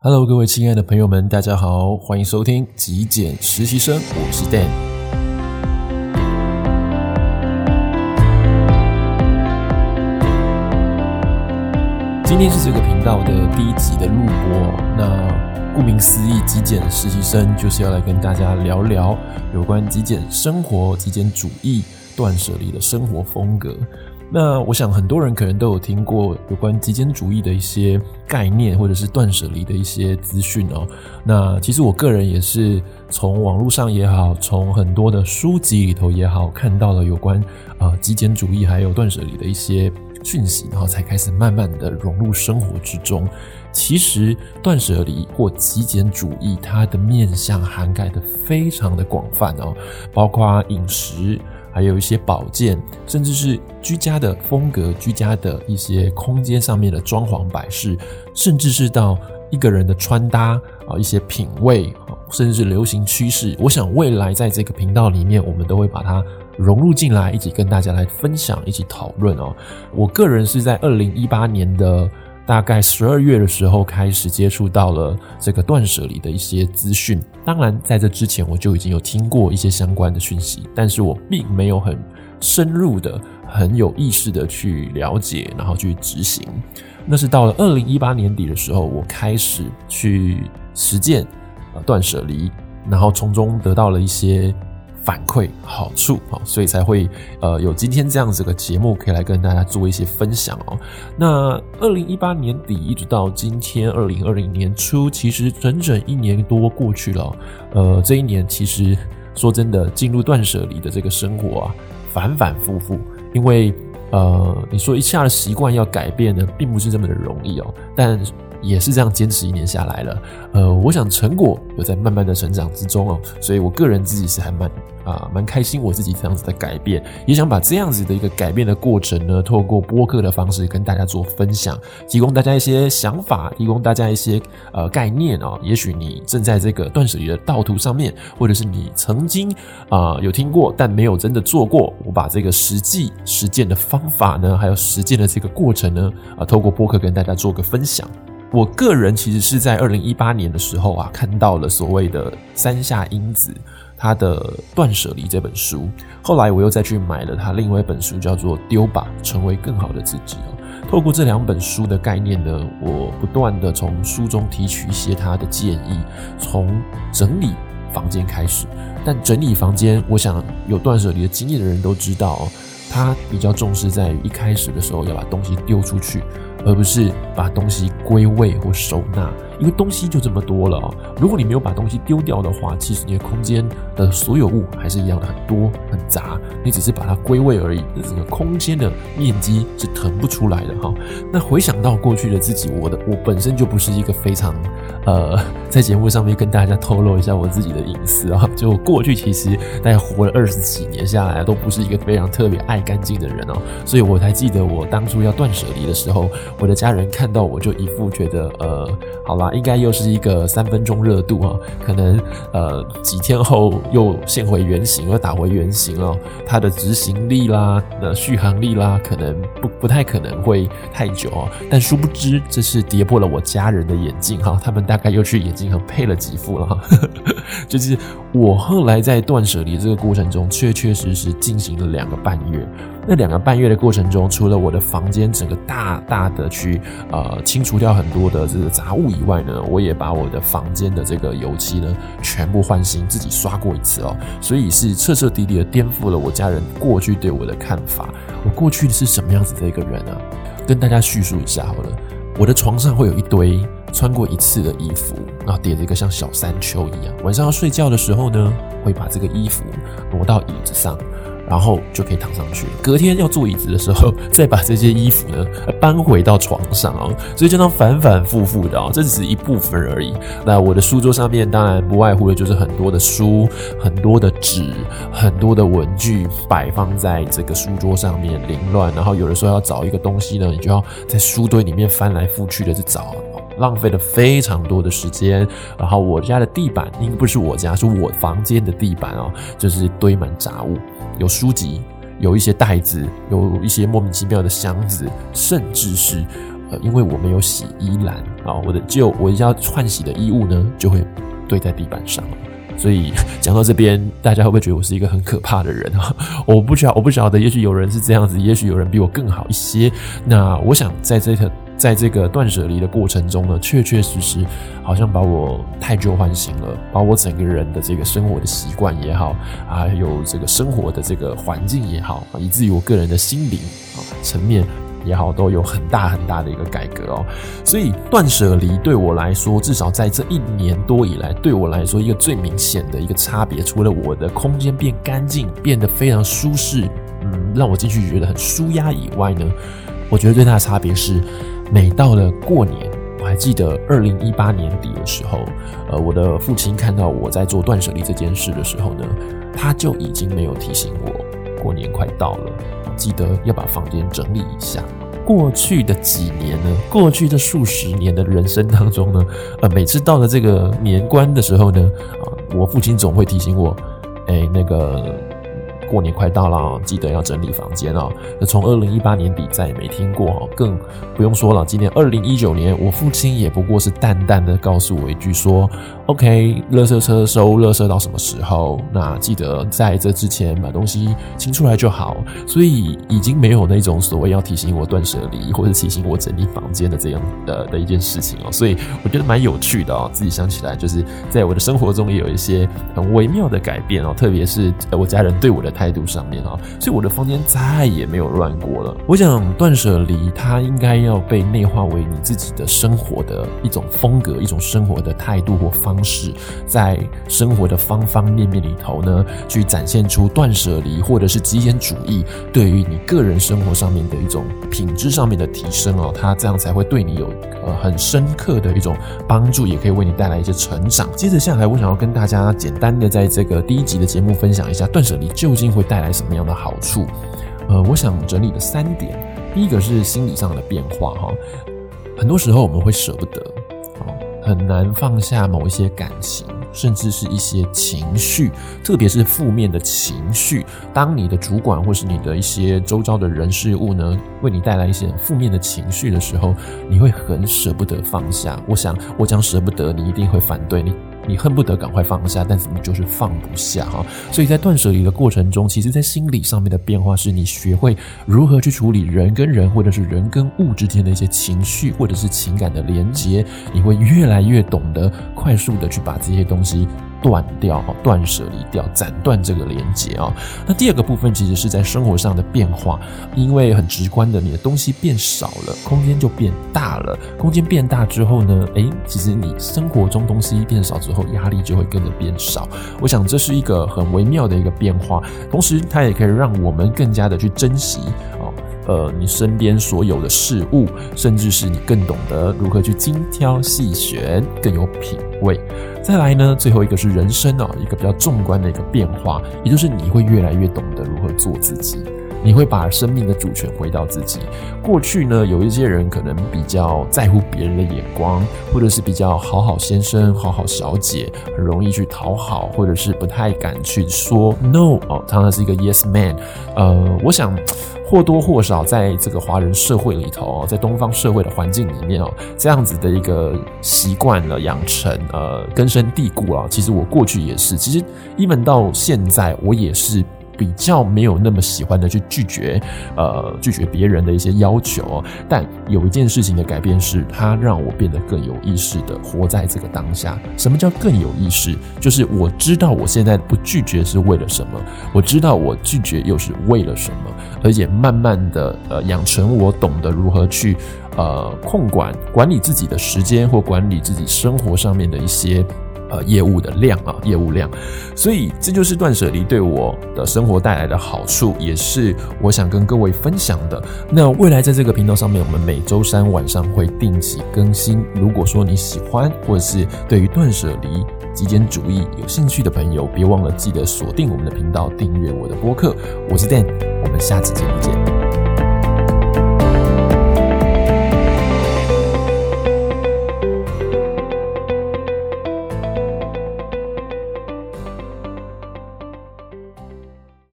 Hello，各位亲爱的朋友们，大家好，欢迎收听极简实习生，我是 Dan。今天是这个频道的第一集的录播。那顾名思义，极简实习生就是要来跟大家聊聊有关极简生活、极简主义、断舍离的生活风格。那我想很多人可能都有听过有关极简主义的一些概念，或者是断舍离的一些资讯哦。那其实我个人也是从网络上也好，从很多的书籍里头也好，看到了有关啊极简主义还有断舍离的一些讯息，然后才开始慢慢的融入生活之中。其实断舍离或极简主义，它的面向涵盖的非常的广泛哦，包括饮食。还有一些保健，甚至是居家的风格、居家的一些空间上面的装潢摆饰，甚至是到一个人的穿搭啊，一些品味，甚至是流行趋势。我想未来在这个频道里面，我们都会把它融入进来，一起跟大家来分享，一起讨论哦。我个人是在二零一八年的。大概十二月的时候开始接触到了这个断舍离的一些资讯。当然，在这之前我就已经有听过一些相关的讯息，但是我并没有很深入的、很有意识的去了解，然后去执行。那是到了二零一八年底的时候，我开始去实践啊断舍离，然后从中得到了一些。反馈好处，所以才会呃有今天这样子的节目可以来跟大家做一些分享哦。那二零一八年底一直到今天二零二零年初，其实整整一年多过去了。呃，这一年其实说真的，进入断舍离的这个生活啊，反反复复，因为呃，你说一下的习惯要改变呢，并不是这么的容易哦，但。也是这样坚持一年下来了，呃，我想成果有在慢慢的成长之中哦，所以我个人自己是还蛮啊蛮开心我自己这样子的改变，也想把这样子的一个改变的过程呢，透过播客的方式跟大家做分享，提供大家一些想法，提供大家一些呃概念哦，也许你正在这个断舍离的道途上面，或者是你曾经啊、有听过但没有真的做过，我把这个实际实践的方法呢，还有实践的这个过程呢，啊、透过播客跟大家做个分享。我个人其实是在二零一八年的时候啊，看到了所谓的三下英子他的《断舍离》这本书，后来我又再去买了他另外一本书，叫做《丢吧，成为更好的自己》。透过这两本书的概念呢，我不断的从书中提取一些他的建议，从整理房间开始。但整理房间，我想有断舍离的经验的人都知道哦，他比较重视在于一开始的时候要把东西丢出去。而不是把东西归位或收纳，因为东西就这么多了哦。如果你没有把东西丢掉的话，其实你的空间的所有物还是一样的很多很杂，你只是把它归位而已，这个空间的面积是腾不出来的哈。那回想到过去的自己，我的我本身就不是一个非常呃，在节目上面跟大家透露一下我自己的隐私啊，就过去其实大概活了二十几年下来，都不是一个非常特别爱干净的人哦，所以我才记得我当初要断舍离的时候。我的家人看到我就一副觉得，呃，好啦，应该又是一个三分钟热度啊，可能呃几天后又现回原形，又打回原形哦。它的执行力啦，呃，续航力啦，可能不不太可能会太久哦。但殊不知，这是跌破了我家人的眼镜哈，他们大概又去眼镜行配了几副了哈。就是我后来在断舍离这个过程中，确确实实进行了两个半月。那两个半月的过程中，除了我的房间整个大大的去呃清除掉很多的这个杂物以外呢，我也把我的房间的这个油漆呢全部换新，自己刷过一次哦，所以是彻彻底底的颠覆了我家人过去对我的看法。我过去是什么样子的一个人啊？跟大家叙述一下好了。我的床上会有一堆穿过一次的衣服，然后叠着一个像小山丘一样。晚上要睡觉的时候呢，会把这个衣服挪到椅子上。然后就可以躺上去。隔天要坐椅子的时候，再把这些衣服呢搬回到床上哦。所以就当反反复复的哦，这只是一部分而已。那我的书桌上面当然不外乎的就是很多的书、很多的纸、很多的文具摆放在这个书桌上面凌乱。然后有的时候要找一个东西呢，你就要在书堆里面翻来覆去的去找，浪费了非常多的时间。然后我家的地板，应该不是我家，是我房间的地板哦，就是堆满杂物。有书籍，有一些袋子，有一些莫名其妙的箱子，甚至是呃，因为我没有洗衣篮啊，我的旧我要换洗的衣物呢，就会堆在地板上。所以讲到这边，大家会不会觉得我是一个很可怕的人啊？我不晓，我不晓得，也许有人是这样子，也许有人比我更好一些。那我想在这个在这个断舍离的过程中呢，确确实实好像把我太旧换新了，把我整个人的这个生活的习惯也好，还有这个生活的这个环境也好，以至于我个人的心灵啊层面。也好，都有很大很大的一个改革哦。所以断舍离对我来说，至少在这一年多以来，对我来说一个最明显的一个差别，除了我的空间变干净，变得非常舒适，嗯，让我进去觉得很舒压以外呢，我觉得最大的差别是，每到了过年，我还记得二零一八年底的时候，呃，我的父亲看到我在做断舍离这件事的时候呢，他就已经没有提醒我，过年快到了。记得要把房间整理一下。过去的几年呢，过去的数十年的人生当中呢，呃，每次到了这个年关的时候呢，啊，我父亲总会提醒我，哎，那个。过年快到了，记得要整理房间哦。那从二零一八年底再也没听过哦，更不用说了。今年二零一九年，我父亲也不过是淡淡的告诉我一句说：“OK，垃圾车收垃圾到什么时候？那记得在这之前把东西清出来就好。”所以已经没有那种所谓要提醒我断舍离或者提醒我整理房间的这样的的一件事情哦。所以我觉得蛮有趣的哦，自己想起来就是在我的生活中也有一些很微妙的改变哦，特别是我家人对我的。态度上面啊，所以我的房间再也没有乱过了。我想断舍离，它应该要被内化为你自己的生活的一种风格、一种生活的态度或方式，在生活的方方面面里头呢，去展现出断舍离或者是极简主义对于你个人生活上面的一种品质上面的提升哦，它这样才会对你有呃很深刻的一种帮助，也可以为你带来一些成长。接着下来，我想要跟大家简单的在这个第一集的节目分享一下断舍离究竟会带来什么样的好处？呃，我想整理的三点，第一个是心理上的变化哈。很多时候我们会舍不得，哦很难放下某一些感情，甚至是一些情绪，特别是负面的情绪。当你的主管或是你的一些周遭的人事物呢，为你带来一些负面的情绪的时候，你会很舍不得放下。我想，我讲舍不得，你一定会反对你。你恨不得赶快放下，但是你就是放不下哈。所以在断舍离的过程中，其实在心理上面的变化，是你学会如何去处理人跟人，或者是人跟物之间的一些情绪，或者是情感的连接。你会越来越懂得快速的去把这些东西。断掉，断舍离掉，斩断这个连接啊。那第二个部分其实是在生活上的变化，因为很直观的，你的东西变少了，空间就变大了。空间变大之后呢，诶，其实你生活中东西变少之后，压力就会跟着变少。我想这是一个很微妙的一个变化，同时它也可以让我们更加的去珍惜，呃，你身边所有的事物，甚至是你更懂得如何去精挑细选，更有品味。再来呢，最后一个是人生啊，一个比较纵观的一个变化，也就是你会越来越懂得如何做自己，你会把生命的主权回到自己。过去呢，有一些人可能比较在乎别人的眼光，或者是比较好好先生、好好小姐，很容易去讨好，或者是不太敢去说 no 哦，常常是一个 yes man。呃，我想。或多或少，在这个华人社会里头，在东方社会的环境里面哦，这样子的一个习惯了养成，呃，根深蒂固啊。其实我过去也是，其实一直到现在，我也是。比较没有那么喜欢的去拒绝，呃，拒绝别人的一些要求。但有一件事情的改变是，它让我变得更有意识的活在这个当下。什么叫更有意识？就是我知道我现在不拒绝是为了什么，我知道我拒绝又是为了什么，而且慢慢的，呃，养成我懂得如何去，呃，控管管理自己的时间或管理自己生活上面的一些。呃，业务的量啊，业务量，所以这就是断舍离对我的生活带来的好处，也是我想跟各位分享的。那未来在这个频道上面，我们每周三晚上会定期更新。如果说你喜欢，或者是对于断舍离、极简主义有兴趣的朋友，别忘了记得锁定我们的频道，订阅我的播客。我是 Dan，我们下次节目见。